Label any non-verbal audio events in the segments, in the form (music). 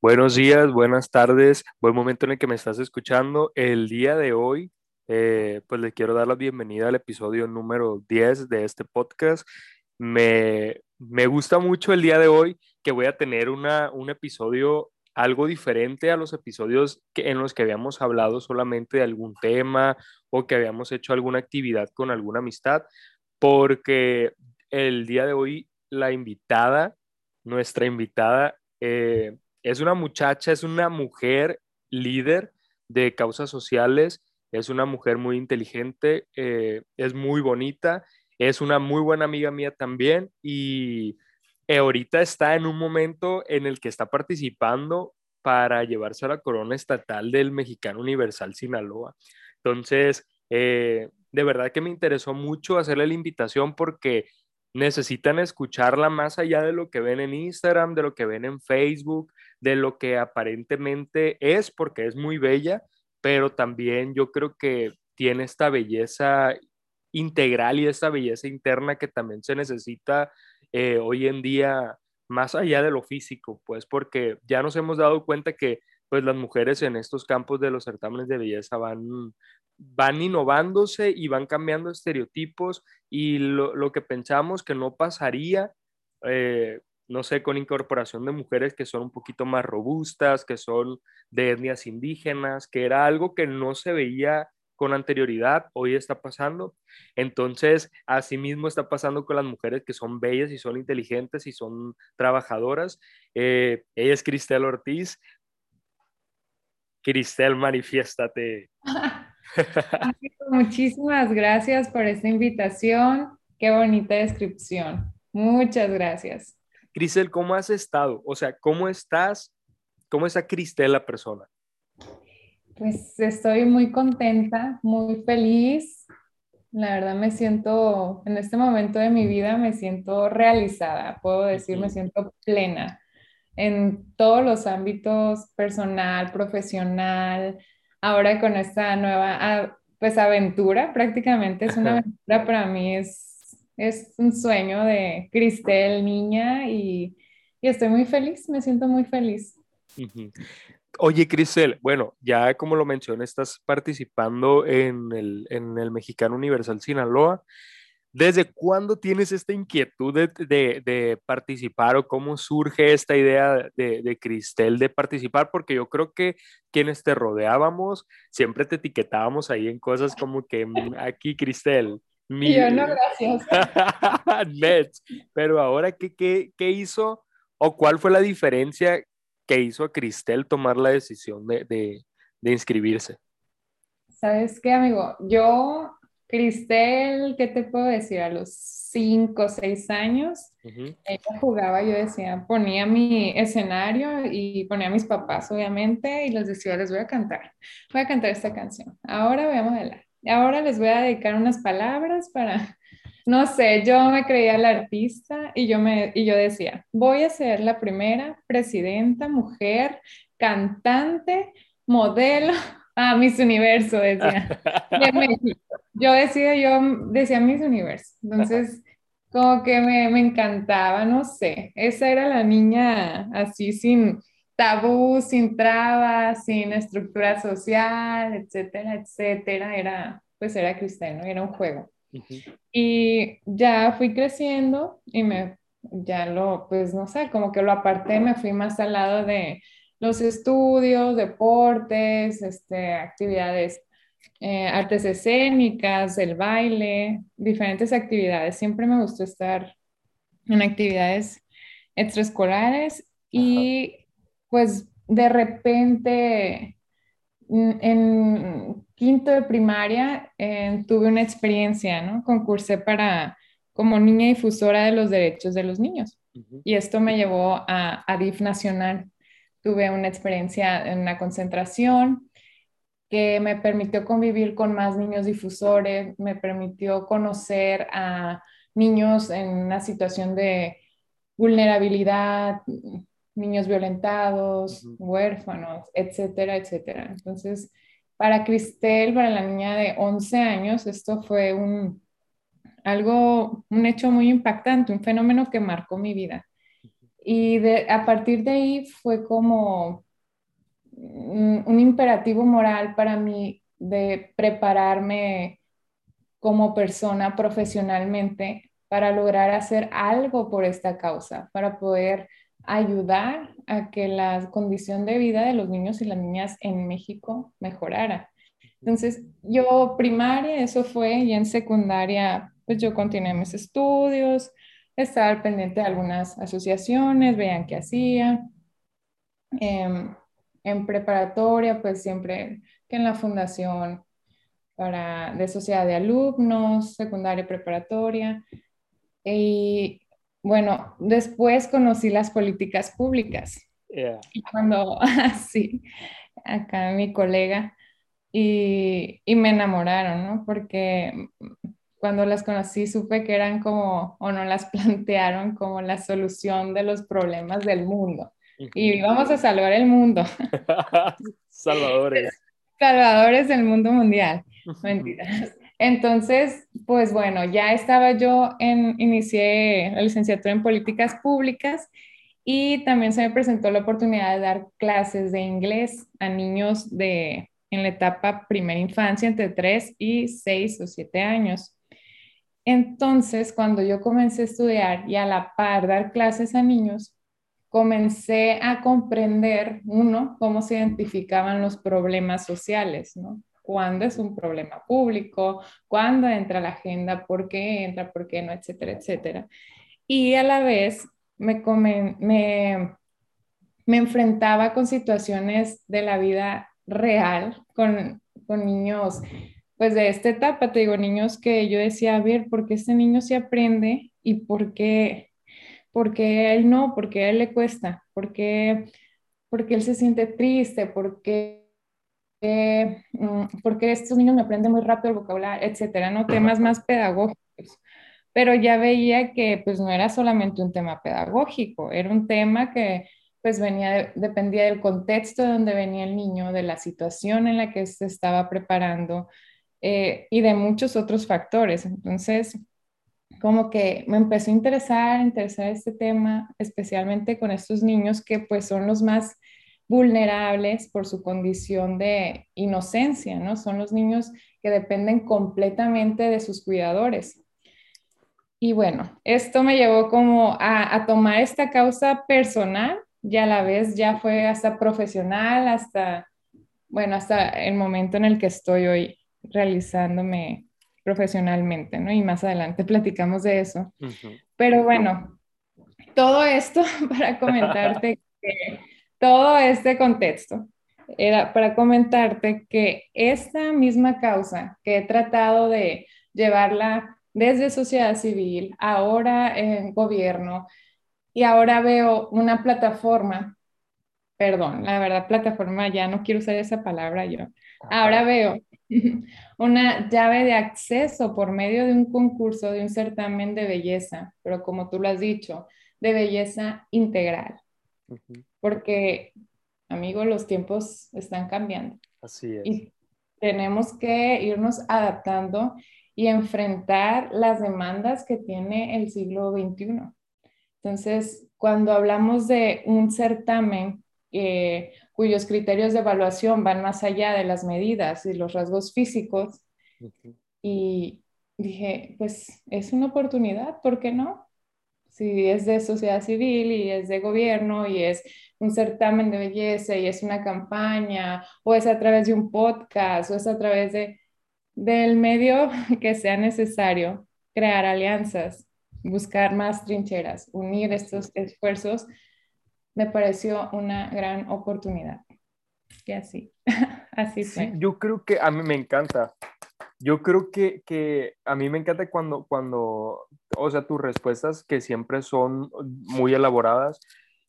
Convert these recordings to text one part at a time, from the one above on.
Buenos días, buenas tardes, buen momento en el que me estás escuchando. El día de hoy, eh, pues le quiero dar la bienvenida al episodio número 10 de este podcast. Me, me gusta mucho el día de hoy que voy a tener una, un episodio algo diferente a los episodios que, en los que habíamos hablado solamente de algún tema o que habíamos hecho alguna actividad con alguna amistad, porque el día de hoy la invitada, nuestra invitada, eh, es una muchacha, es una mujer líder de causas sociales, es una mujer muy inteligente, eh, es muy bonita, es una muy buena amiga mía también y eh, ahorita está en un momento en el que está participando para llevarse a la corona estatal del Mexicano Universal Sinaloa. Entonces, de verdad que me interesó mucho hacerle la invitación porque necesitan escucharla más allá de lo que ven en Instagram, de lo que ven en Facebook, de lo que aparentemente es, porque es muy bella, pero también yo creo que tiene esta belleza integral y esta belleza interna que también se necesita eh, hoy en día, más allá de lo físico, pues porque ya nos hemos dado cuenta que pues las mujeres en estos campos de los certámenes de belleza van, van innovándose y van cambiando estereotipos y lo, que pensamos que no pasaría, eh, no sé, con incorporación de mujeres que son un poquito más robustas, que son de etnias indígenas, que era algo que no se veía con anterioridad, hoy está pasando. Entonces, asimismo está pasando con las mujeres que son bellas y son inteligentes y son trabajadoras. Eh, ella es Cristel Ortiz. Cristel, manifiéstate. (laughs) Muchísimas gracias por esta invitación. Qué bonita descripción. Muchas gracias. Cristel, ¿cómo has estado? O sea, ¿cómo estás? ¿Cómo está Cristel la persona? Pues estoy muy contenta, muy feliz. La verdad me siento, en este momento de mi vida me siento realizada, puedo decir, me siento plena en todos los ámbitos personal, profesional, ahora con esta nueva pues aventura, prácticamente es una aventura para mí, es, es un sueño de Cristel, niña, y, y estoy muy feliz, me siento muy feliz. Oye, Cristel, bueno, ya como lo mencioné, estás participando en el, en el Mexicano Universal Sinaloa. ¿Desde cuándo tienes esta inquietud de, participar o cómo surge esta idea de, de, Cristel de participar? Porque yo creo que quienes te rodeábamos siempre te etiquetábamos ahí en cosas como que mm, aquí Cristel. Mi... Yo no, gracias. (laughs) Pero ahora, ¿qué, qué, ¿qué hizo o cuál fue la diferencia que hizo a Cristel tomar la decisión de, de inscribirse? ¿Sabes qué, amigo? Yo Cristel, ¿qué te puedo decir? A los cinco o seis años, ella jugaba, yo decía, ponía mi escenario y ponía a mis papás, obviamente, y les decía, les voy a cantar, voy a cantar esta canción. Ahora voy a modelar. Ahora les voy a dedicar unas palabras para, (laughs) no sé, yo me creía la artista y yo, me, y yo decía, voy a ser la primera presidenta mujer, cantante, modelo Ah, Miss Universo, decía. De (laughs) México. Yo decía, yo decía Miss Universo. Entonces, como que me, me, encantaba, no sé. Esa era la niña así, sin tabú, sin trabas, sin estructura social, etcétera, etcétera. Era, pues era cristiano, era un juego. Y ya fui creciendo y me, ya lo, pues no sé, como que lo aparté, me fui más al lado de los estudios, deportes, este, actividades, eh, artes escénicas, el baile, diferentes actividades. Siempre me gustó estar en actividades extraescolares y pues de repente en quinto de primaria eh, tuve una experiencia, ¿no? Concursé para como niña difusora de los derechos de los niños. Y esto me llevó a, a DIF Nacional tuve una experiencia en una concentración que me permitió convivir con más niños difusores, me permitió conocer a niños en una situación de vulnerabilidad, niños violentados, huérfanos, etcétera, etcétera. Entonces, para Cristel, para la niña de 11 años, esto fue un, algo, un hecho muy impactante, un fenómeno que marcó mi vida. Y de, a partir de ahí fue como un, imperativo moral para mí de prepararme como persona profesionalmente para lograr hacer algo por esta causa, para poder ayudar a que la condición de vida de los niños y las niñas en México mejorara. Entonces, yo primaria, eso fue, y en secundaria, pues yo continué mis estudios, estaba pendiente de algunas asociaciones, veían qué hacía. Em, en preparatoria, pues siempre que en la fundación para, de sociedad de alumnos, secundaria y preparatoria. Y bueno, después conocí las políticas públicas. Y cuando, (laughs) sí, acá mi colega, y, y, me enamoraron, ¿no? Porque cuando las conocí supe que eran como, o no las (laughs) plantearon como la solución de los problemas del mundo. Y íbamos a salvar el mundo. (laughs) Salvadores. (laughs) Salvadores del mundo mundial. Mentiras. Entonces, pues bueno, ya estaba yo en, inicié la licenciatura en políticas públicas y también se me presentó la oportunidad de dar clases de inglés a niños de, en la etapa primera infancia, entre 3 y 6 o 7 años. Entonces, cuando yo comencé a estudiar y a la par dar clases a niños, comencé a comprender, uno, cómo se identificaban los problemas sociales, ¿no? cuándo es un problema público, cuándo entra la agenda, por qué entra, por qué no, etcétera, etcétera. Y a la vez me, me, me enfrentaba con situaciones de la vida real, con, con niños, pues de esta etapa, te digo, niños que yo decía, a ver, ¿por qué este niño se aprende y por qué, por qué él no? ¿Por qué a él le cuesta? ¿Por qué, porque él se siente triste? ¿Por qué Mm, porque estos niños me aprenden muy rápido el vocabulario, etcétera, ¿no? Temas más pedagógicos. Pero ya veía que pues no era solamente un tema pedagógico, era un tema que pues venía, dependía del contexto de donde venía el niño, de la situación en la que se estaba preparando eh, y de muchos otros factores. Entonces, como que me empezó a interesar, interesar este tema, especialmente con estos niños que pues son los más vulnerables por su condición de inocencia, ¿no? Son los niños que dependen completamente de sus cuidadores. Y bueno, esto me llevó como a, tomar esta causa personal y a la vez ya fue hasta profesional, hasta, bueno, hasta el momento en el que estoy hoy realizándome profesionalmente, ¿no? Y más adelante (laughs) platicamos de eso. Pero bueno, todo esto (laughs) para comentarte que todo este contexto era para comentarte que esta misma causa que he tratado de llevarla desde sociedad civil, ahora en gobierno, y ahora veo una plataforma, perdón, la verdad plataforma, ya no quiero usar esa palabra yo, ahora veo (laughs) una llave de acceso por medio de un concurso, de un certamen de belleza, pero como tú lo has dicho, de belleza integral porque, amigo, los tiempos están cambiando. Así es. Y tenemos que irnos adaptando y enfrentar las demandas que tiene el siglo XXI. Entonces, cuando hablamos de un certamen eh, cuyos criterios de evaluación van más allá de las medidas y los rasgos físicos, y dije, pues es una oportunidad, ¿por qué no? Si es de sociedad civil y es de gobierno y es un certamen de belleza y es una campaña, o es a través de un podcast, o es a través de, del medio (laughs) que sea necesario, crear alianzas, buscar más trincheras, unir estos esfuerzos, me pareció una gran oportunidad. Y así, (laughs) así fue. yo creo que a mí me encanta. Yo creo que, que, a mí me encanta cuando, cuando, o sea, tus respuestas que siempre son muy elaboradas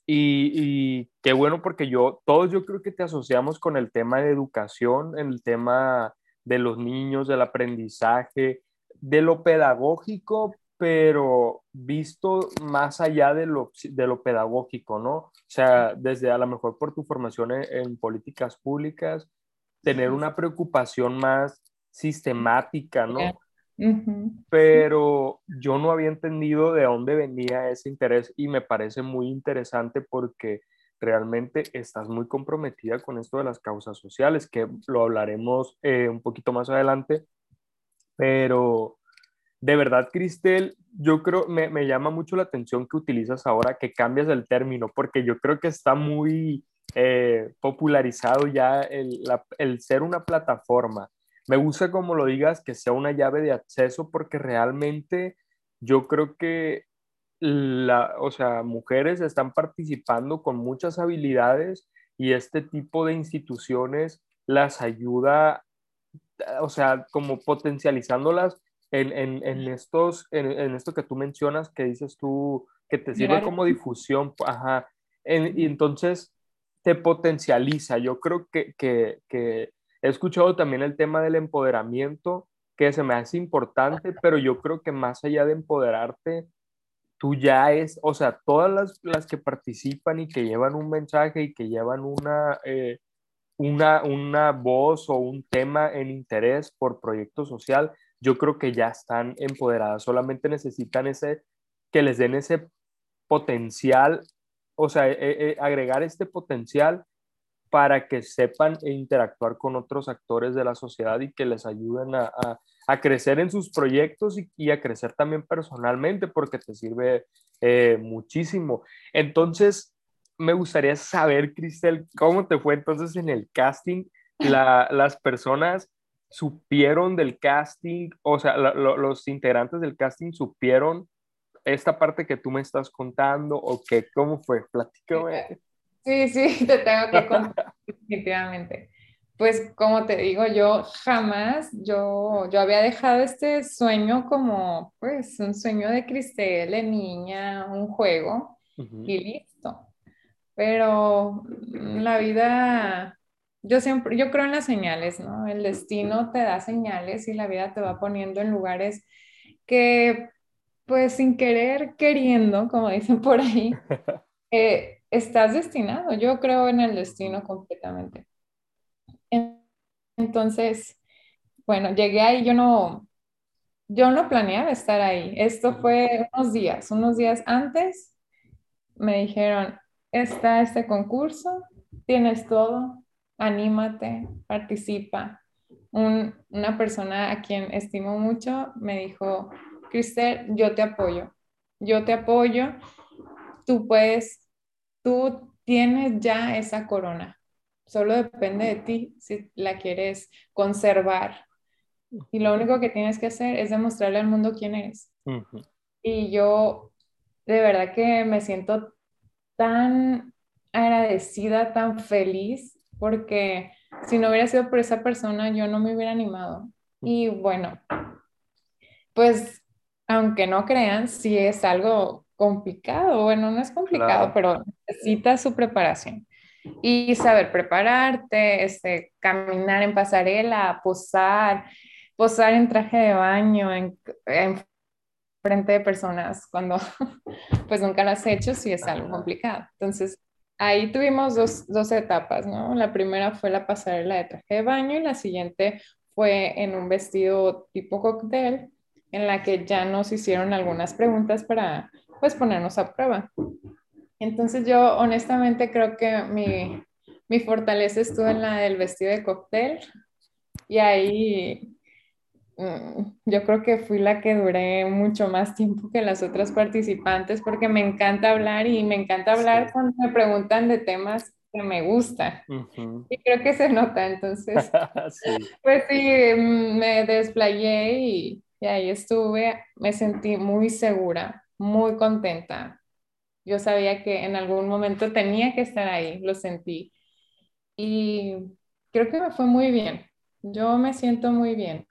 y, qué bueno porque yo, todos yo creo que te asociamos con el tema de educación, el tema de los niños, del aprendizaje, de lo pedagógico, pero visto más allá de lo, de lo pedagógico, ¿no? O sea, desde a lo mejor por tu formación en, políticas públicas, tener una preocupación más sistemática, ¿no? pero yo no había entendido de dónde venía ese interés y me parece muy interesante porque realmente estás muy comprometida con esto de las causas sociales, que lo hablaremos eh, un poquito más adelante, pero de verdad, Cristel, yo creo, me, me, llama mucho la atención que utilizas ahora, que cambias el término, porque yo creo que está muy eh, popularizado ya el, el ser una plataforma. Me gusta como lo digas, que sea una llave de acceso, porque realmente yo creo que la, o sea, mujeres están participando con muchas habilidades y este tipo de instituciones las ayuda, o sea, como potencializándolas en, en, estos, en, esto que tú mencionas, que dices tú, que te sirve como difusión, ajá, y entonces te potencializa. Yo creo que, que, que he escuchado también el tema del empoderamiento, que se me hace importante, pero yo creo que más allá de empoderarte, tú ya es, o sea, todas las, las que participan y que llevan un mensaje y que llevan una, eh, una, una voz o un tema en interés por proyecto social, yo creo que ya están empoderadas, solamente necesitan ese, que les den ese potencial, o sea, eh, eh, agregar este potencial para que sepan interactuar con otros actores de la sociedad y que les ayuden a, a, crecer en sus proyectos y, a crecer también personalmente, porque te sirve eh, muchísimo. Entonces, me gustaría saber, Cristel, cómo te fue entonces en el casting. La, las personas supieron del casting, o sea, los integrantes del casting supieron esta parte que tú me estás contando o qué, cómo fue, platícame. Sí, sí, (laughs) te tengo que contar definitivamente. Pues como te digo, yo jamás, yo, yo había dejado este sueño como, pues, un sueño de Cristel, de niña, un juego y listo. Pero la vida yo siempre, yo creo en las señales, ¿no? El destino te da señales y la vida te va poniendo en lugares que, pues sin querer, queriendo, como dicen por ahí, (laughs) eh, estás destinado. Yo creo en el destino completamente. Entonces, bueno, llegué ahí, yo no, yo no planeaba estar ahí. Esto fue unos días, unos días antes, me dijeron, está este concurso, tienes todo, anímate, participa. una persona a quien estimo mucho me dijo, Cristel, yo te apoyo, yo te apoyo, tú puedes, tú tienes ya esa corona, solo depende de ti si la quieres conservar. Y lo único que tienes que hacer es demostrarle al mundo quién eres. Y yo de verdad que me siento tan agradecida, tan feliz porque si no hubiera sido por esa persona, yo no me hubiera animado. Y bueno, pues aunque no crean, sí es algo complicado. Bueno, no es complicado, pero necesita su preparación. Y saber prepararte, este, caminar en pasarela, posar, posar en traje de baño, en, en frente de personas, cuando (laughs) pues nunca lo has hecho, sí es algo complicado. Entonces, ahí tuvimos dos, etapas, ¿no? La primera fue la pasarela de traje de baño y la siguiente fue en un vestido tipo cóctel, en la que ya nos hicieron algunas preguntas para, pues, ponernos a prueba. Entonces yo honestamente creo que mi, mi fortaleza estuvo en la del vestido de cóctel y ahí yo creo que fui la que duré mucho más tiempo que las otras participantes porque me encanta hablar y me encanta hablar cuando me preguntan de temas que me gustan. Y creo que se nota, entonces, (laughs) pues sí, mm, me desplayé y, y ahí estuve, me sentí muy segura, muy contenta. Yo sabía que en algún momento tenía que estar ahí, lo sentí. Y creo que me fue muy bien. Yo me siento muy bien.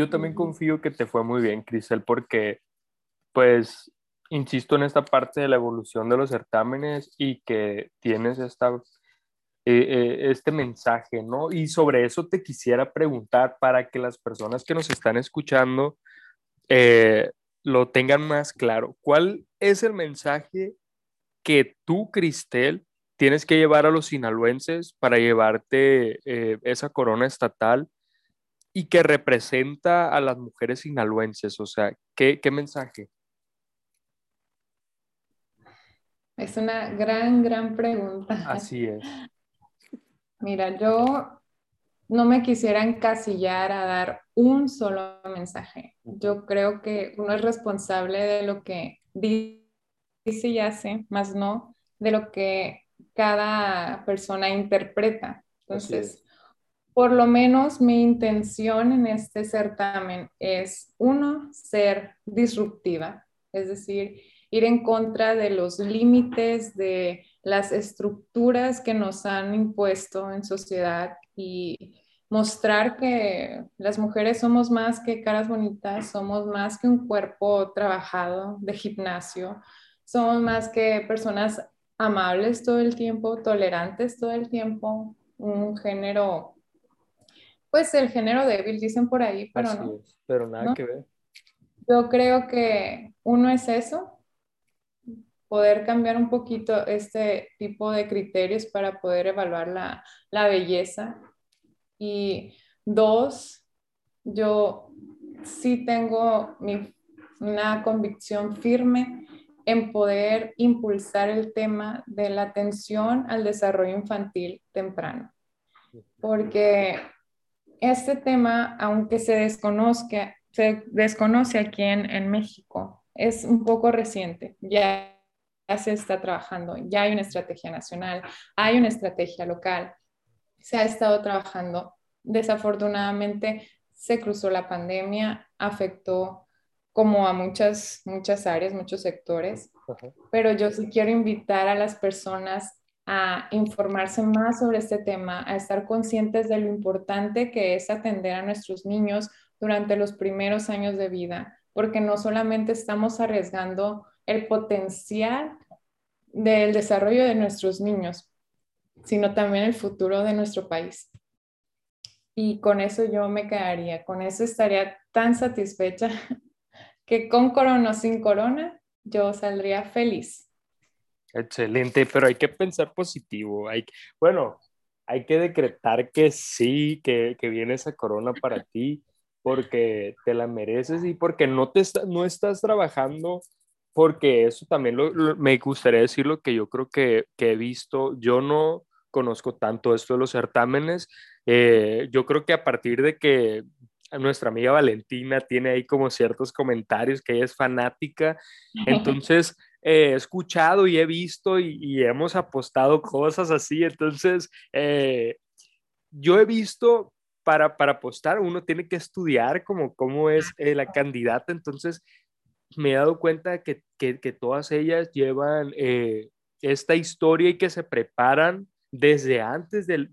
Yo también confío que te fue muy bien, Crisel, porque, pues, insisto en esta parte de la evolución de los certámenes y que tienes esta, eh, eh, este mensaje, ¿no? Y sobre eso te quisiera preguntar para que las personas que nos están escuchando eh, lo tengan más claro. ¿Cuál es el mensaje que tú, Cristel, tienes que llevar a los sinaloenses para llevarte esa corona estatal y que representa a las mujeres sinaloenses? O sea, ¿qué, qué mensaje? Es una gran, gran pregunta. Así es. (laughs) Mira, yo no me quisiera encasillar a dar un solo mensaje. Yo creo que uno es responsable de lo que dice y hace, más no de lo que cada persona interpreta. Entonces, por lo menos mi intención en este certamen es, uno, ser disruptiva, es decir, ir en contra de los límites, de las estructuras que nos han impuesto en sociedad y mostrar que las mujeres somos más que caras bonitas, somos más que un cuerpo trabajado de gimnasio, somos más que personas amables todo el tiempo, tolerantes todo el tiempo, un género, pues el género débil dicen por ahí, pero no. pero nada que ver. Yo creo que uno es eso, poder cambiar un poquito este tipo de criterios para poder evaluar la, la belleza y dos, yo sí tengo una convicción firme en poder impulsar el tema de la atención al desarrollo infantil temprano. Porque este tema, aunque se desconozca, se desconoce aquí en, en México, es un poco reciente. Ya se está trabajando, ya hay una estrategia nacional, hay una estrategia local se ha estado trabajando. Desafortunadamente se cruzó la pandemia, afectó como a muchas, muchas áreas, muchos sectores, pero yo sí quiero invitar a las personas a informarse más sobre este tema, a estar conscientes de lo importante que es atender a nuestros niños durante los primeros años de vida, porque no solamente estamos arriesgando el potencial del desarrollo de nuestros niños, sino también el futuro de nuestro país. Y con eso yo me quedaría, con eso estaría tan satisfecha (laughs) que con corona o sin corona, yo saldría feliz. Excelente, pero hay que pensar positivo. Hay, bueno, hay que decretar que sí, que, que viene esa corona para (laughs) ti, porque te la mereces y porque no, te no estás trabajando, porque eso también me gustaría decir lo que yo creo que, que he visto. Yo no, conozco tanto esto de los certámenes. Eh, yo creo que a partir de que nuestra amiga Valentina tiene ahí como ciertos comentarios que ella es fanática, (laughs) entonces he escuchado y he visto y, hemos apostado cosas así, entonces eh, yo he visto para, para apostar uno tiene que estudiar como cómo es eh, la candidata, entonces me he dado cuenta que, que, que todas ellas llevan esta historia y que se preparan desde antes del,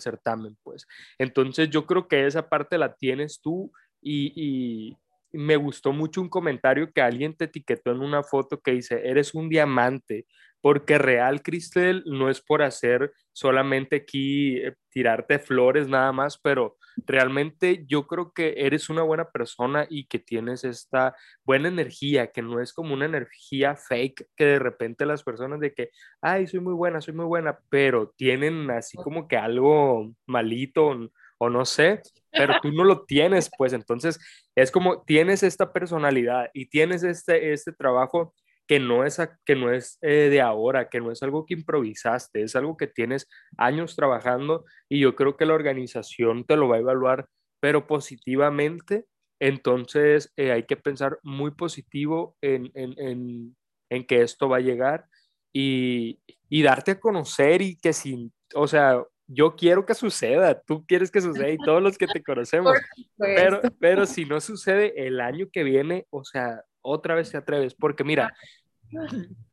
certamen, pues. Entonces yo creo que esa parte la tienes tú y, me gustó mucho un comentario que alguien te etiquetó en una foto que dice, eres un diamante, porque real, Cristel, no es por hacer solamente aquí eh, tirarte flores nada más, pero realmente yo creo que eres una buena persona y que tienes esta buena energía, que no es como una energía fake que de repente las personas de que, ay, soy muy buena, soy muy buena, pero tienen así como que algo malito o no sé, pero tú no lo tienes, pues entonces es como tienes esta personalidad y tienes este, este trabajo que no es, que no es eh, de ahora, que no es algo que improvisaste, es algo que tienes años trabajando y yo creo que la organización te lo va a evaluar, pero positivamente. Entonces eh, hay que pensar muy positivo en, en, en, que esto va a llegar y, y darte a conocer y que sin, o sea, yo quiero que suceda, tú quieres que suceda y todos los que te conocemos, (laughs) pero, pero si no sucede el año que viene, o sea, otra vez te atreves, porque mira,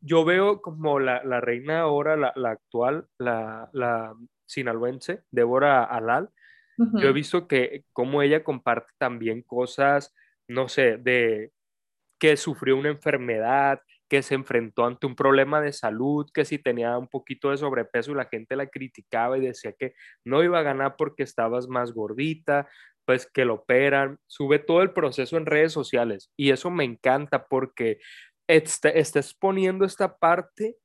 yo veo como la, la reina ahora, la, la actual, la, la, sinaloense, Débora Alal, yo he visto que como ella comparte también cosas, no sé, de que sufrió una enfermedad, que se enfrentó ante un problema de salud, que si tenía un poquito de sobrepeso la gente la criticaba y decía que no iba a ganar porque estabas más gordita, pues que lo operan, sube todo el proceso en redes sociales y eso me encanta porque está, está exponiendo esta parte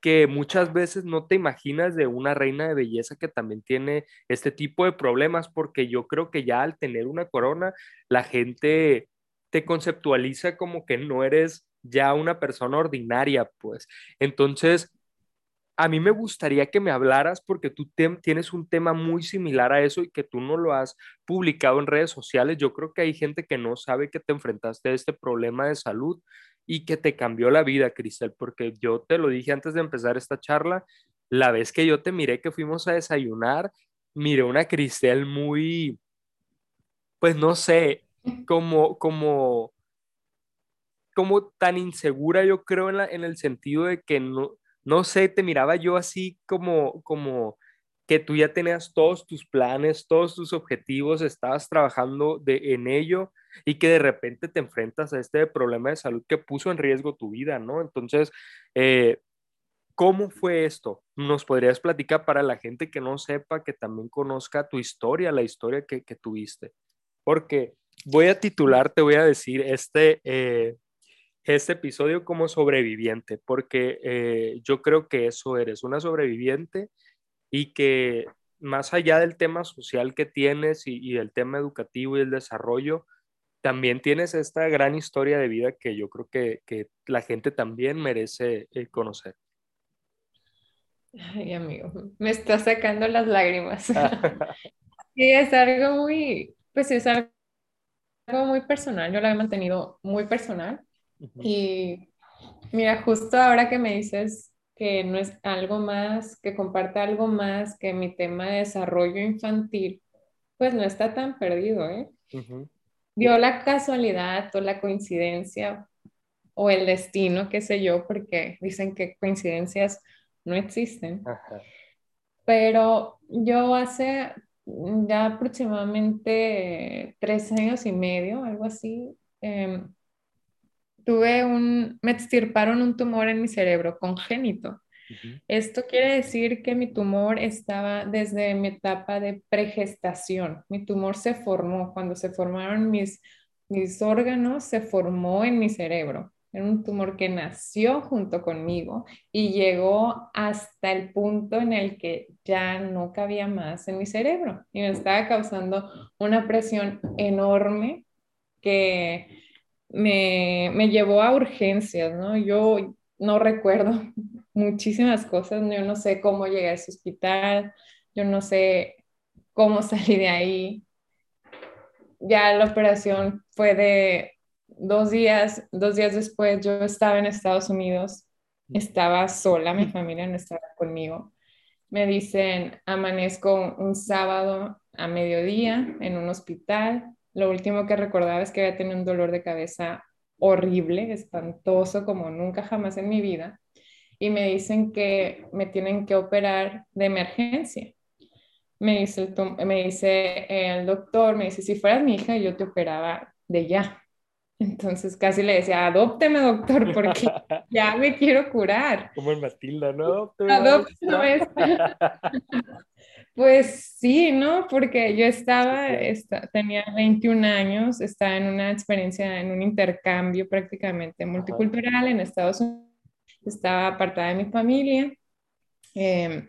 que muchas veces no te imaginas de una reina de belleza que también tiene este tipo de problemas, porque yo creo que ya al tener una corona, la gente te conceptualiza como que no eres ya una persona ordinaria, pues. Entonces, a mí me gustaría que me hablaras porque tú tienes un tema muy similar a eso y que tú no lo has publicado en redes sociales. Yo creo que hay gente que no sabe que te enfrentaste a este problema de salud y que te cambió la vida, Cristel, porque yo te lo dije antes de empezar esta charla, la vez que yo te miré que fuimos a desayunar, miré una Cristel muy, pues no sé, como, como, como tan insegura, yo creo, en, la, en el sentido de que no, no sé, te miraba yo así como, como que tú ya tenías todos tus planes, todos tus objetivos, estabas trabajando de, en ello y que de repente te enfrentas a este problema de salud que puso en riesgo tu vida, ¿no? Entonces, eh, ¿cómo fue esto? ¿Nos podrías platicar para la gente que no sepa, que también conozca tu historia, la historia que, tuviste? Porque voy a titular, te voy a decir, este, eh, este episodio como sobreviviente, porque eh, yo creo que eso eres, una sobreviviente y que más allá del tema social que tienes y, y del tema educativo y el desarrollo, también tienes esta gran historia de vida que yo creo que, que la gente también merece eh, conocer. Ay, amigo, me está sacando las lágrimas. (laughs) (laughs) sí, es algo muy, pues es algo muy personal, yo lo he mantenido muy personal. Y mira, justo ahora que me dices que no es algo más, que comparte algo más que mi tema de desarrollo infantil, pues no está tan perdido, ¿eh? dio la casualidad o la coincidencia o el destino, qué sé yo, porque dicen que coincidencias no existen. Pero yo hace ya aproximadamente tres años y medio, algo así, em, tuve un, me extirparon un tumor en mi cerebro congénito. Esto quiere decir que mi tumor estaba desde mi etapa de pregestación. Mi tumor se formó cuando se formaron mis, mis órganos, se formó en mi cerebro. Era un tumor que nació junto conmigo y llegó hasta el punto en el que ya no cabía más en mi cerebro y me estaba causando una presión enorme que me, me llevó a urgencias, ¿no? Yo no recuerdo (laughs) muchísimas cosas. Yo no sé cómo llegué a ese hospital, yo no sé cómo (laughs) salí de ahí. Ya la operación fue de dos días, dos días después yo estaba en Estados Unidos, estaba sola, mi familia no estaba conmigo. Me dicen, amanezco un sábado a mediodía en un hospital. Lo último que recordaba es que había tenido un dolor de cabeza horrible, espantoso, como nunca jamás en mi vida y me dicen que me tienen que operar de emergencia. Me dice el, me dice el doctor, me dice, si fueras mi hija, yo te operaba de ya. Entonces casi le decía, adópteme, doctor, porque (laughs) ya me quiero curar. Como en Matilda, ¿no? Adópteme. (laughs) pues sí, ¿no? Porque yo estaba, tenía 21 años, estaba en una experiencia, en un intercambio prácticamente multicultural en Estados Unidos estaba apartada de mi familia. Em,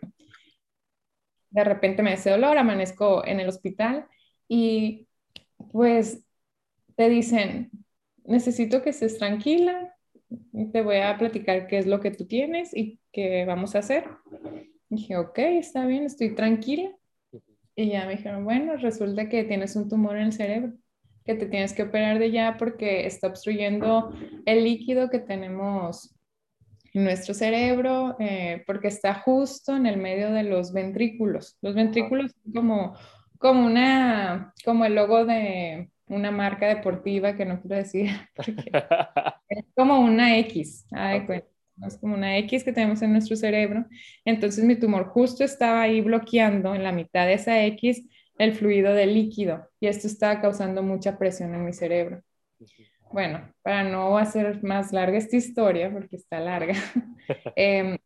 de repente me hace dolor, amanezco en el hospital y pues te dicen, necesito que estés tranquila, te voy a platicar qué es lo que tú tienes y qué vamos a hacer. Dije, ok, está bien, estoy tranquila. Y ya me dijeron, bueno, resulta que tienes un tumor en el cerebro, que te tienes que operar de ya porque está obstruyendo el líquido que tenemos en nuestro cerebro eh, porque está justo en el medio de los ventrículos. Los ventrículos son como, como, una, como el logo de una marca deportiva que no quiero decir, (laughs) es como una X, es como una X que tenemos en nuestro cerebro. Entonces mi tumor justo estaba ahí bloqueando en la mitad de esa X el fluido del líquido y esto estaba causando mucha presión en mi cerebro. Bueno, para no hacer más larga esta historia, porque está larga, (laughs) em,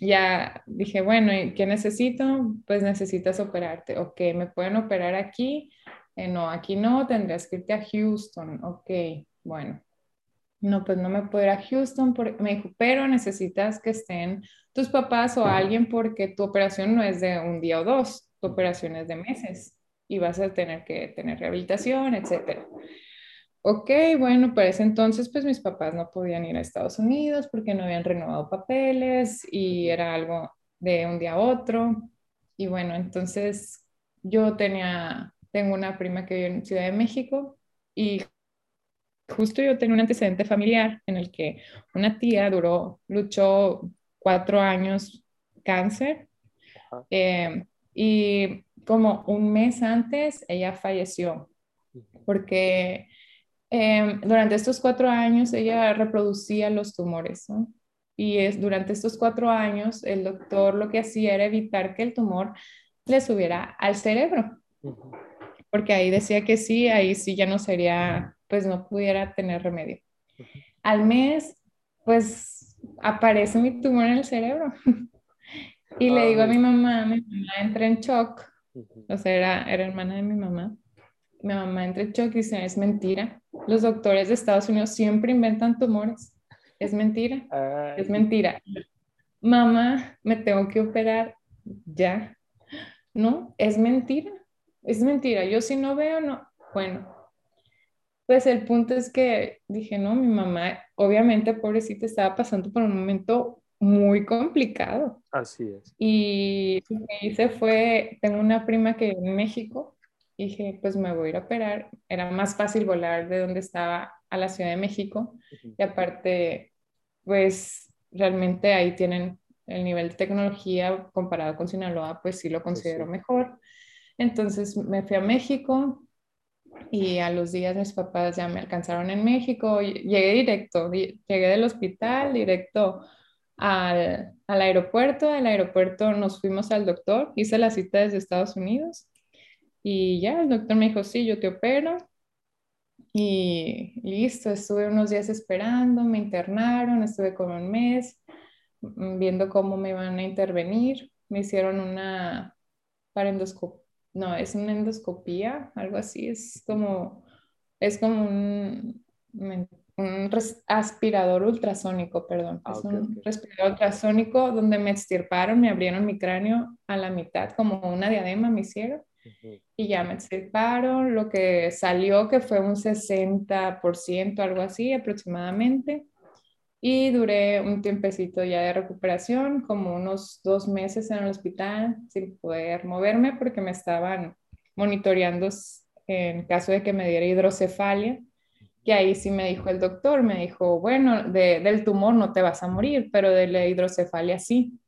ya dije, bueno, ¿y qué necesito? Pues necesitas operarte. Ok, ¿me pueden operar aquí? Eh, no, aquí no, tendrías que irte a Houston. Ok, bueno. No, pues no me puedo ir a Houston, me dijo, pero necesitas que estén tus papás o alguien porque tu operación no es de un día o dos, tu operación es de meses y vas a tener que tener rehabilitación, etcétera. Ok, bueno, para ese entonces pues mis papás no podían ir a Estados Unidos porque no habían renovado papeles y era algo de un día a otro. Y bueno, entonces yo tenía, tengo una prima que vive en Ciudad de México y justo yo tenía un antecedente familiar en el que una tía duró, luchó cuatro años cáncer eh, y como un mes antes ella falleció porque Em, durante estos cuatro años ella reproducía los tumores, ¿no? Y es, durante estos cuatro años el doctor lo que hacía era evitar que el tumor le subiera al cerebro, porque ahí decía que sí, ahí sí ya no sería, pues no pudiera tener remedio. Al mes, pues aparece mi tumor en el cerebro. (laughs) y le digo a mi mamá, mi mamá entra en shock, o sea, era, era hermana de mi mamá mi mamá entra en shock y dice, es mentira. Los doctores de Estados Unidos siempre inventan tumores. Es mentira. Es mentira. Mamá, me tengo que operar ya. No, es mentira. Es mentira. Yo si no veo, no. Bueno, pues el punto es que dije, no, mi mamá, obviamente, pobrecita, estaba pasando por un momento muy complicado. Así es. Y lo que hice fue, tengo una prima que vive en México dije, pues me voy a ir a operar. Era más fácil volar de donde estaba a la Ciudad de México. Y aparte, pues realmente ahí tienen el nivel de tecnología comparado con Sinaloa, pues sí lo pues considero mejor. Entonces me fui a México y a los días mis papás ya me alcanzaron en México. Llegué directo, llegué del hospital directo al, al aeropuerto. Del aeropuerto nos fuimos al doctor, hice la cita desde Estados Unidos y ya el doctor me dijo, sí, yo te opero. Y listo, estuve unos días esperando, me internaron, estuve como un mes mm, viendo cómo me iban a intervenir. Me hicieron una parendoscopia, no, es una endoscopía, algo así, es como, es como un, un aspirador ultrasónico, perdón, ah, es un respirador ultrasónico donde me extirparon, me abrieron mi cráneo a la mitad, como una diadema me hicieron y ya me extirparon, lo que salió que fue un 60%, algo así aproximadamente. Y duré un tiempecito ya de recuperación, como unos dos meses en el hospital sin poder moverme porque me estaban monitoreando en caso de que me diera hidrocefalia. Y ahí sí me dijo el doctor, me dijo, bueno, del tumor no te vas a morir, pero de la hidrocefalia sí.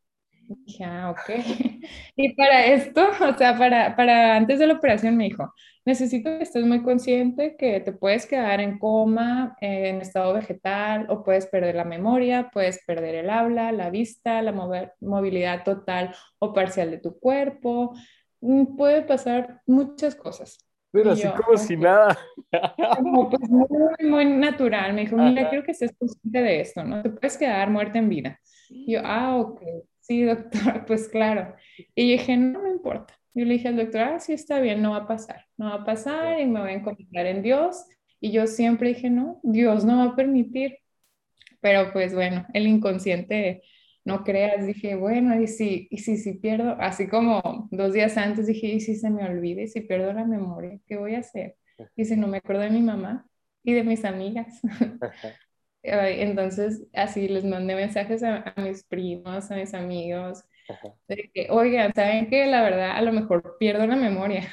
Dije, ah, ok. (laughs) Y para esto, o sea, para, para antes de la operación me dijo, necesito que estés muy consciente que te puedes quedar en coma, en estado vegetal, o puedes perder la memoria, puedes perder el habla, la vista, la movilidad total o parcial de tu cuerpo. Mm, puede pasar muchas cosas. Pero así como si nada. Como pues muy, muy natural. Me dijo, mira, quiero que estés consciente de esto, ¿no? Te puedes quedar muerta en vida. Y yo, ah, ok sí, doctor, (laughs) pues claro. Y yo dije, no me importa. Yo le dije al doctor, ah, sí, está bien, no va a pasar, no va a pasar y me voy a encomendar en Dios. Y yo siempre dije, no, Dios no va a permitir. Pero pues bueno, el inconsciente, no creas, dije, bueno, y si, y si, si pierdo, así como dos días antes dije, y si se me olvide, y si pierdo la memoria, ¿qué voy a hacer? Y si no me acuerdo de mi mamá y de mis amigas. Entonces, así les mandé mensajes a, mis primos, a mis amigos, de que, oigan, ¿saben que La verdad, a lo mejor pierdo la memoria.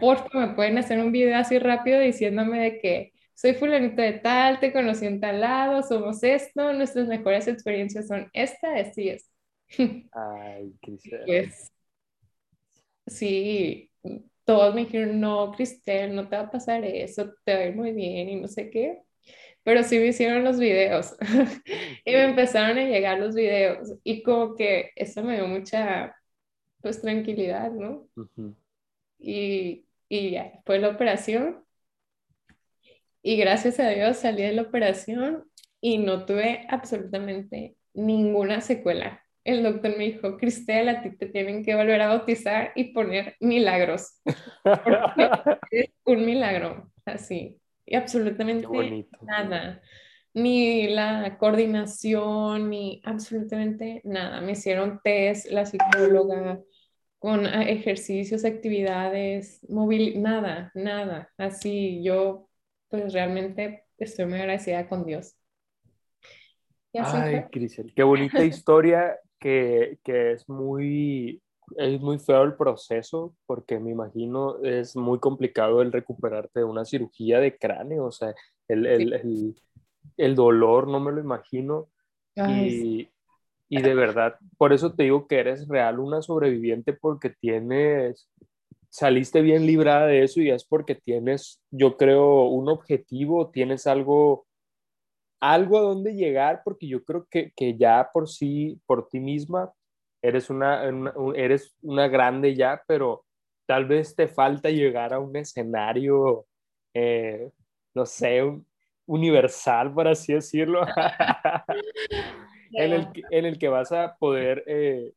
Por favor, me pueden hacer un video así rápido diciéndome de que soy fulanito de tal, te conocí en tal lado, somos esto, nuestras mejores experiencias son esta, esta y esta. (laughs) Ay, Cristel. Pues, sí, todos me dijeron, no, Cristel, no te va a pasar eso, te va a ir muy bien y no sé qué pero sí me hicieron los videos (laughs) y me empezaron a llegar los videos y como que eso me dio mucha pues tranquilidad, ¿no? y, y ya, fue la operación y gracias a Dios salí de la operación y no tuve absolutamente ninguna secuela. El doctor me dijo, Cristel, a ti te tienen que volver a bautizar y poner milagros. (laughs) es un milagro, así y absolutamente nada. ni la coordinación, ni absolutamente nada. Me hicieron test, la psicóloga, con ah, ejercicios, actividades, móvil, nada, nada. Así yo, pues realmente estoy muy agradecida con Dios. Ay, Crisel, qué bonita (laughs) historia que, que es muy, es muy feo el proceso porque me imagino es muy complicado el recuperarte de una cirugía de cráneo, o sea, el, el, el, el dolor no me lo imagino. Y, y, de verdad, por eso te digo que eres real una sobreviviente porque tienes, saliste bien librada de eso y es porque tienes, yo creo, un objetivo, tienes algo algo a donde llegar, porque yo creo que, que ya por sí, por ti misma, eres una, eres una grande ya, pero tal vez te falta llegar a un escenario, eh, no sé, universal, por así decirlo, (laughs) en, el, (laughs) en, el, que vas a poder, eh,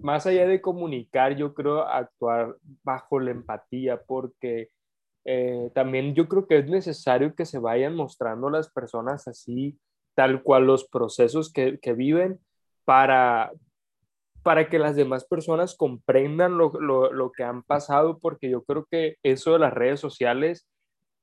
más allá de comunicar, yo creo, actuar bajo la empatía, porque eh, también yo creo que es necesario que se vayan mostrando las personas así, tal cual los procesos que, que viven, para, para que las demás personas comprendan lo, lo, lo, que han pasado, porque yo creo que eso de las redes sociales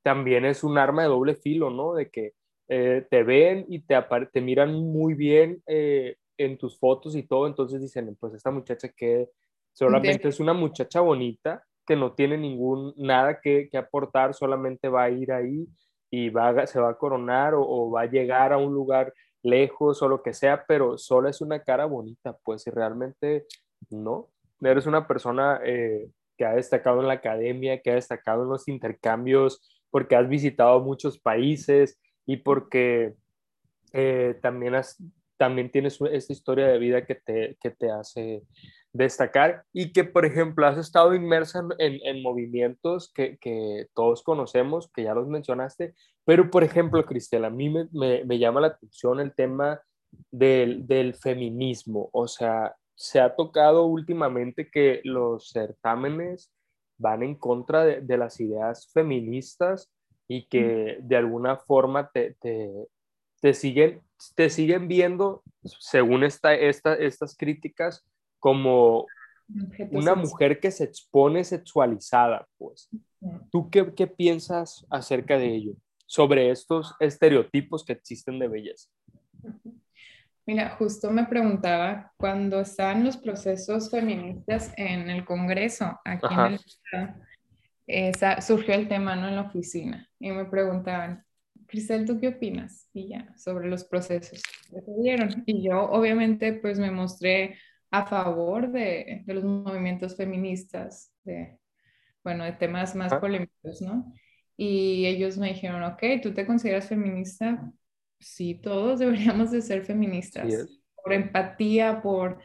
también es un arma de doble filo, ¿no? De que eh, te ven y te, te miran muy bien eh, en tus fotos y todo, entonces dicen, pues esta muchacha que solamente es una muchacha bonita, que no tiene ningún, nada que, que aportar, solamente va a ir ahí y va, se va a coronar o, va a llegar a un lugar lejos o lo que sea, pero solo es una cara bonita, pues si realmente no, eres una persona eh, que ha destacado en la academia, que ha destacado en los intercambios, porque has visitado muchos países y porque eh, también, has, también tienes esta historia de vida que te, que te hace destacar y que, por ejemplo, has estado inmersa en, en movimientos que, que, todos conocemos, que ya los mencionaste, pero, por ejemplo, Cristela, a mí me, me, me llama la atención el tema del, del, feminismo, o sea, se ha tocado últimamente que los certámenes van en contra de, de las ideas feministas y que de alguna forma te, te, te, siguen, te siguen viendo, según esta, esta, estas críticas, como una mujer que se expone sexualizada, pues. ¿Tú qué, qué, piensas acerca de ello? Sobre estos estereotipos que existen de belleza. Mira, justo me preguntaba cuando estaban los procesos feministas en el Congreso, aquí en el Estado, surgió el tema ¿no? en la oficina y me preguntaban, Cristel, ¿tú qué opinas? Y ya, sobre los procesos que se dieron. Y yo obviamente pues me mostré a favor de, de los movimientos feministas, de, bueno, de temas más polémicos, ¿no? Y ellos me dijeron, ok, ¿tú te consideras feminista? Sí, todos (laughs) deberíamos de ser feministas. por empatía, por,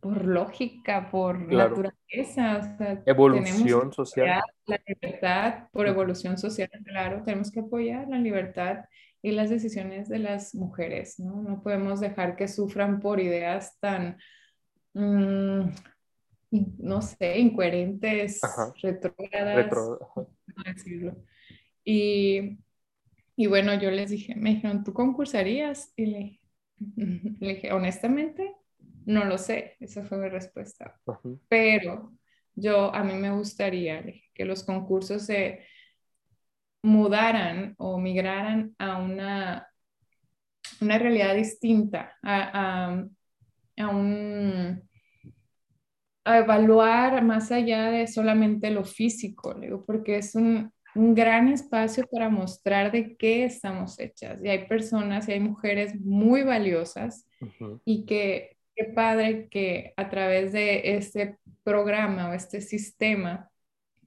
por lógica, por naturaleza. evolución social. La libertad, por evolución social, claro, tenemos que apoyar la libertad y las decisiones de las mujeres, ¿no? No podemos dejar que sufran por ideas tan Mm, no sé, incoherentes, retrógradas, decirlo. Y, y, bueno, yo les dije, me dijeron, ¿tú concursarías? Y le, (laughs) le dije, honestamente, no lo sé, esa fue mi respuesta. Pero yo, a mí me gustaría que los concursos se mudaran o migraran a una, una realidad distinta, a, a, a un a evaluar más allá de solamente lo físico, porque es un, un, gran espacio para mostrar de qué estamos hechas. Y hay personas y hay mujeres muy valiosas y que qué padre que a través de este programa o este sistema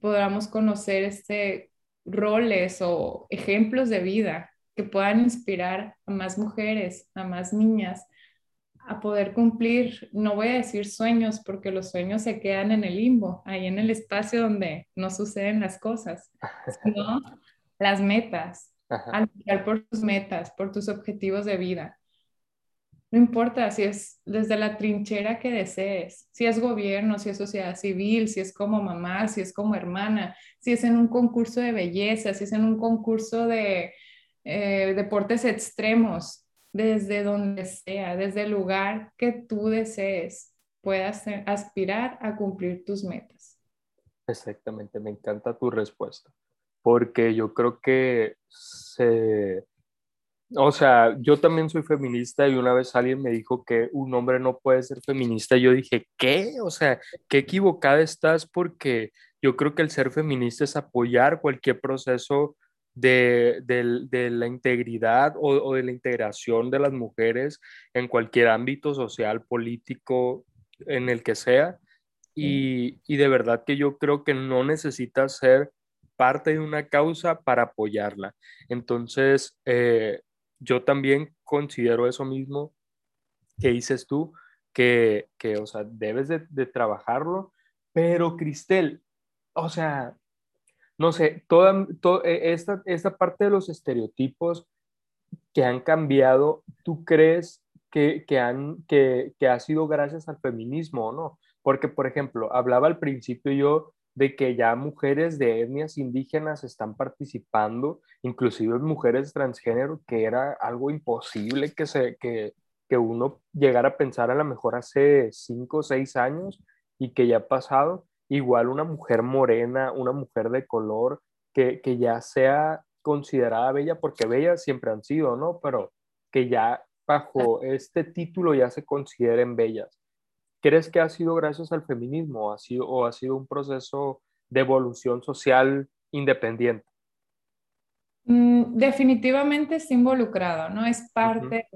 podamos conocer este roles o ejemplos de vida que puedan inspirar a más mujeres, a más niñas a poder cumplir, no voy a decir sueños, porque los sueños se quedan en el limbo, ahí en el espacio donde no suceden las cosas, sino (laughs) las metas, al luchar por tus metas, por tus objetivos de vida. No importa si es desde la trinchera que desees, si es gobierno, si es sociedad civil, si es como mamá, si es como hermana, si es en un concurso de belleza, si es en un concurso de, eh, deportes extremos, desde donde sea, desde el lugar que tú desees, puedas aspirar a cumplir tus metas. Exactamente, me encanta tu respuesta, porque yo creo que se, o sea, yo también soy feminista y una vez alguien me dijo que un hombre no puede ser feminista y yo dije, ¿qué? O sea, qué equivocada estás porque yo creo que el ser feminista es apoyar cualquier proceso de, la integridad o, de la integración de las mujeres en cualquier ámbito social, político, en el que sea. Y, de verdad que yo creo que no necesitas ser parte de una causa para apoyarla. Entonces, eh, yo también considero eso mismo que dices tú, que, que o sea, debes de, de trabajarlo, pero Cristel, o sea, no sé, toda, e, esta, esta parte de los estereotipos que han cambiado, ¿tú crees que, que, han, que, que ha sido gracias al feminismo o no? Porque, por ejemplo, hablaba al principio yo de que ya mujeres de etnias indígenas están participando, inclusive mujeres transgénero, que era algo imposible que, se, que, que uno llegara a pensar a lo mejor hace cinco o seis años y que ya ha pasado igual una mujer morena, una mujer de color, que, ya sea considerada bella, porque bellas siempre han sido, ¿no? Pero que ya bajo este título ya se consideren bellas. ¿Crees que ha sido gracias al feminismo ha sido, o ha sido un proceso de evolución social independiente? Mm, definitivamente está involucrado, ¿no? Es parte,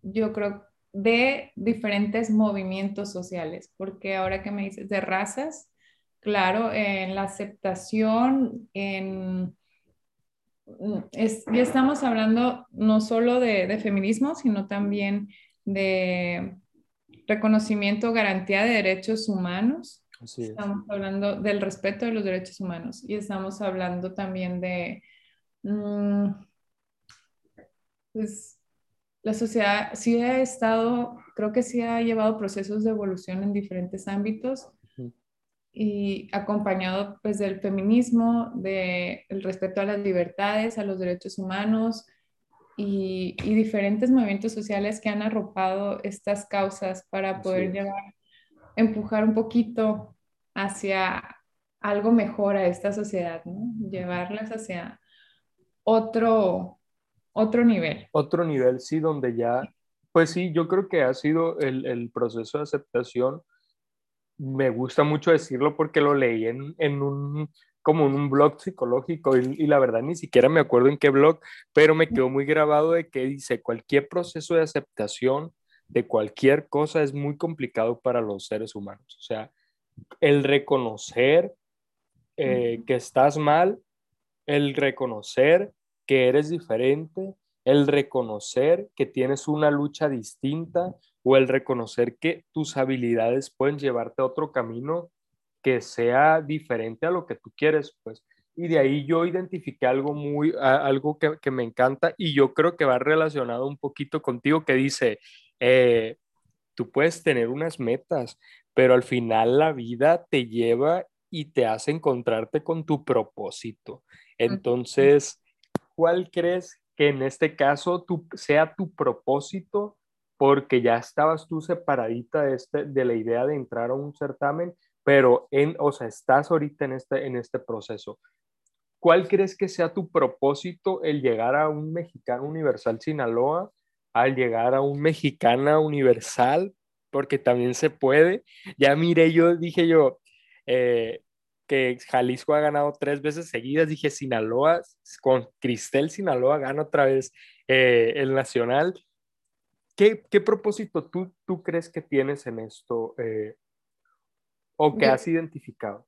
yo creo, de diferentes movimientos sociales, porque ahora que me dices de razas, claro, en la aceptación, en, ya estamos hablando no solo de, feminismo, sino también de reconocimiento, garantía de derechos humanos. Estamos hablando del respeto de los derechos humanos y estamos hablando también de, mm, pues, la sociedad sí ha estado, creo que sí ha llevado procesos de evolución en diferentes ámbitos y acompañado pues del feminismo, del respeto a las libertades, a los derechos humanos y, diferentes movimientos sociales que han arropado estas causas para poder llevar, empujar un poquito hacia algo mejor a esta sociedad, ¿no? llevarlas hacia otro, otro nivel. Otro nivel, sí, donde ya, pues sí, yo creo que ha sido el, el proceso de aceptación me gusta mucho decirlo porque lo leí en, en un como en un blog psicológico y, la verdad ni siquiera me acuerdo en qué blog, pero me quedó muy grabado de que dice cualquier proceso de aceptación de cualquier cosa es muy complicado para los seres humanos. O sea, el reconocer eh, que estás mal, el reconocer que eres diferente, el reconocer que tienes una lucha distinta, o el reconocer que tus habilidades pueden llevarte a otro camino que sea diferente a lo que tú quieres, pues. Y de ahí yo identifiqué algo muy, algo que, me encanta y yo creo que va relacionado un poquito contigo que dice, eh, tú puedes tener unas metas, pero al final la vida te lleva y te hace encontrarte con tu propósito. Entonces, ¿cuál crees que en este caso sea tu propósito porque ya estabas tú separadita de, este, de la idea de entrar a un certamen, pero en, o sea, estás ahorita en este, en este proceso. ¿Cuál crees que sea tu propósito el llegar a un mexicano universal Sinaloa, al llegar a un mexicana universal? Porque también se puede. Ya miré, yo dije yo, eh, que Jalisco ha ganado tres veces seguidas, dije Sinaloa, con Cristel Sinaloa gana otra vez eh, el nacional ¿Qué, propósito tú, tú crees que tienes en esto eh, o que has identificado?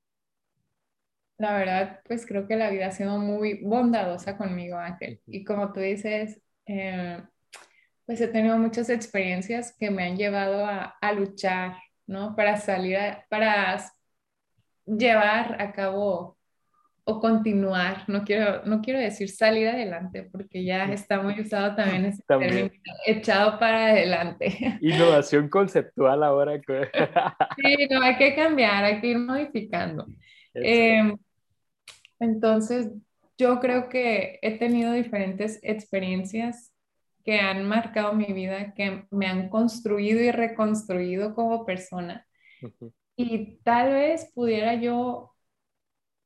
La verdad, pues creo que la vida ha sido muy bondadosa conmigo, Ángel. Y como tú dices, eh, pues he tenido muchas experiencias que me han llevado a, a luchar, ¿no? Para salir, para llevar a cabo o continuar, no quiero, no quiero decir salir adelante, porque ya está muy usado también ese (laughs) término, echado para adelante. (laughs) Innovación conceptual ahora. (laughs) sí, no, hay que cambiar, hay que ir modificando. Em, entonces, yo creo que he tenido diferentes experiencias que han marcado mi vida, que me han construido y reconstruido como persona. Y tal vez pudiera yo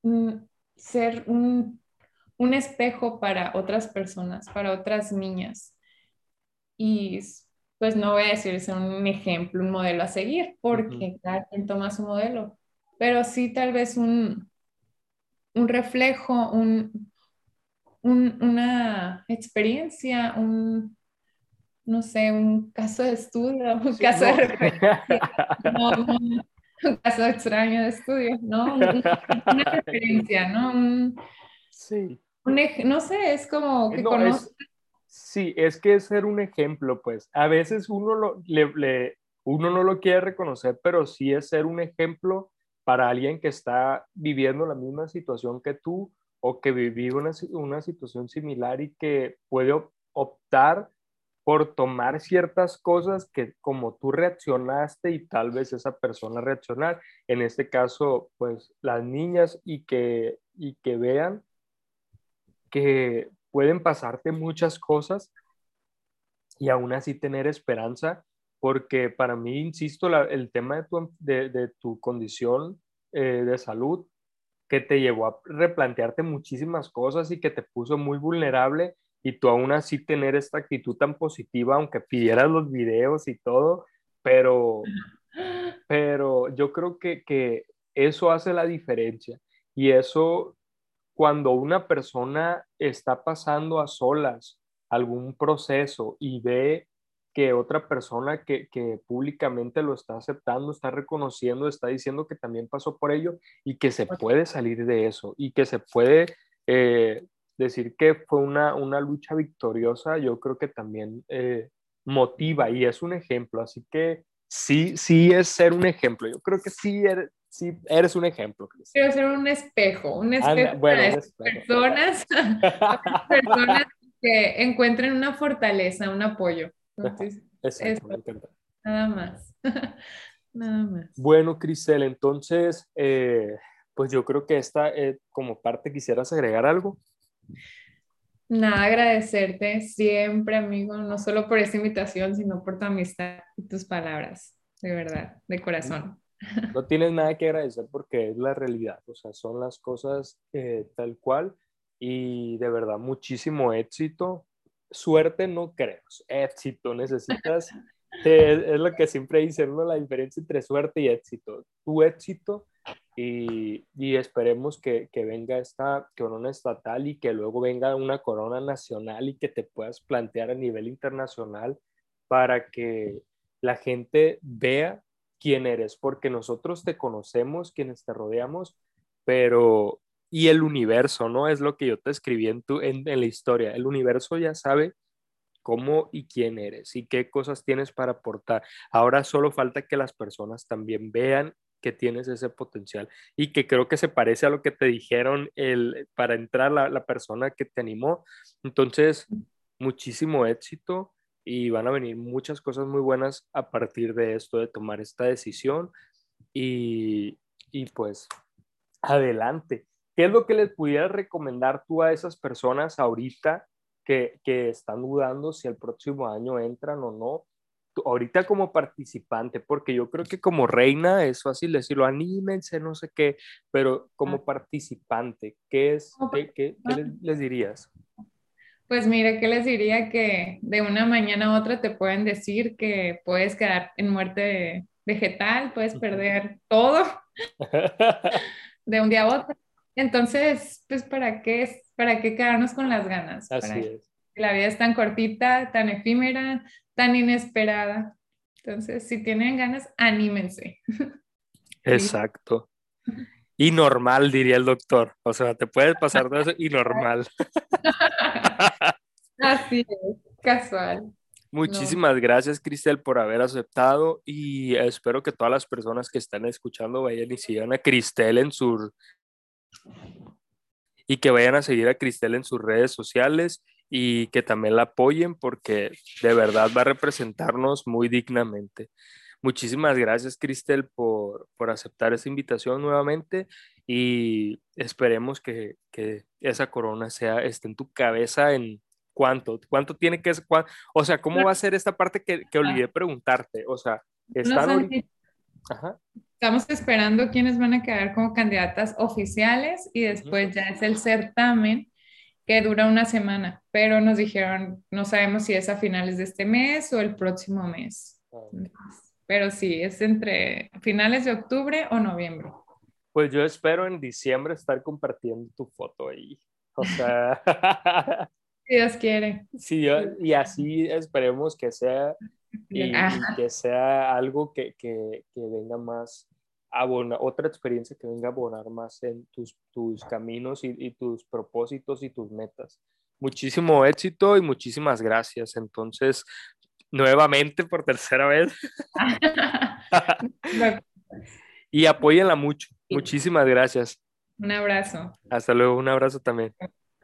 mm, ser un, un, espejo para otras personas, para otras niñas. Y pues no voy a decir ser un ejemplo, un modelo a seguir, porque cada quien toma su modelo, pero sí tal vez un, un reflejo, un, una experiencia, un, no sé, un caso de estudio, un caso de referencia, (laughs) un caso extraño de estudio, ¿no? una (laughs) referencia, ¿no? sí. no sé, es como que sí, es que es ser un ejemplo, pues. A veces uno, lo, le, uno no lo quiere reconocer, pero sí es ser un ejemplo para alguien que está viviendo la misma situación que tú o que vive una, una situación similar y que puede optar por tomar ciertas cosas que como tú reaccionaste y tal vez esa persona reaccionar, en este caso, pues las niñas y que, y que vean que pueden pasarte muchas cosas y aún así tener esperanza, porque para mí, insisto, el tema de tu, de, tu condición eh, de salud que te llevó a replantearte muchísimas cosas y que te puso muy vulnerable y tú aún así tener esta actitud tan positiva, aunque pidieras los videos y todo, pero, (laughs) pero yo creo que, que eso hace la diferencia. Y eso cuando una persona está pasando a solas algún proceso y ve que otra persona que, públicamente lo está aceptando, está reconociendo, está diciendo que también pasó por ello y que se puede salir de eso y que se puede eh, decir que fue una, una, lucha victoriosa, yo creo que también eh, motiva y es un ejemplo. Así que sí, sí es ser un ejemplo. Yo creo que sí eres, sí eres un ejemplo. Quiero ser un espejo, un espejo para personas, (laughs) (laughs) personas que encuentren una fortaleza, un apoyo. Nada más. (laughs) Nada más. Bueno, Cristel, entonces, eh, pues yo creo que esta, eh, como parte, quisieras agregar algo. Nada, agradecerte siempre, amigo, no solo por esta invitación, sino por tu amistad y tus palabras, de verdad, de corazón. No tienes nada que agradecer porque es la realidad, o sea, son las cosas eh, tal cual y de verdad muchísimo éxito suerte no creo, éxito necesitas, (laughs) es, lo que siempre dicen, ¿no? la diferencia entre suerte y éxito, tu éxito y, esperemos que, venga esta corona estatal y que luego venga una corona nacional y que te puedas plantear a nivel internacional para que la gente vea quién eres, porque nosotros te conocemos, quienes te rodeamos, pero y el universo, ¿no? Es lo que yo te escribí en, tu, en, la historia. El universo ya sabe cómo y quién eres y qué cosas tienes para aportar. Ahora solo falta que las personas también vean que tienes ese potencial y que creo que se parece a lo que te dijeron el, para entrar la, la persona que te animó. Entonces, muchísimo éxito y van a venir muchas cosas muy buenas a partir de esto, de tomar esta decisión y, y pues adelante. ¿Qué es lo que les pudieras recomendar tú a esas personas ahorita que, que están dudando si el próximo año entran o no? Ahorita como participante, porque yo creo que como reina es fácil decirlo, anímense, no sé qué, pero como participante, ¿qué es, qué, qué, les, dirías? Pues mira, ¿qué les diría? Que de una mañana a otra te pueden decir que puedes quedar en muerte vegetal, puedes perder todo (laughs) de un día a otro. Entonces, pues, ¿para qué, ¿para qué quedarnos con las ganas? Así es. La vida es tan cortita, tan efímera, tan inesperada. Entonces, si tienen ganas, anímense. (laughs) Exacto. Y normal, diría el doctor. O sea, te puedes pasar de eso y (laughs) normal. (laughs) Así es, casual. Muchísimas gracias, Cristel, por haber aceptado y espero que todas las personas que están escuchando vayan y sigan a Cristel en su y que vayan a seguir a Cristel en sus redes sociales y que también la apoyen porque de verdad va a representarnos muy dignamente. Muchísimas gracias, Cristel, por, por aceptar esta invitación nuevamente y esperemos que, que esa corona sea, esté en tu cabeza en cuánto, cuánto tiene que ser, o sea, ¿cómo va a ser esta parte que, que olvidé preguntarte? O sea, están... Estamos esperando quiénes van a quedar como candidatas oficiales y después ya es el certamen que dura una semana, pero nos dijeron, no sabemos si es a finales de este mes o el próximo mes. Pero sí, es entre finales de octubre o noviembre. Pues yo espero en diciembre estar compartiendo tu foto ahí. O sea, (laughs) si Dios quiere. Sí, y así esperemos que sea (laughs) y, que sea algo que, que, que venga más abonar, otra experiencia que venga a abonar más en tus, tus caminos y, y, tus propósitos y tus metas. Muchísimo éxito y muchísimas gracias. Entonces, nuevamente por tercera vez. (laughs) y apóyenla mucho. Muchísimas gracias. Un abrazo. Hasta luego, un abrazo también.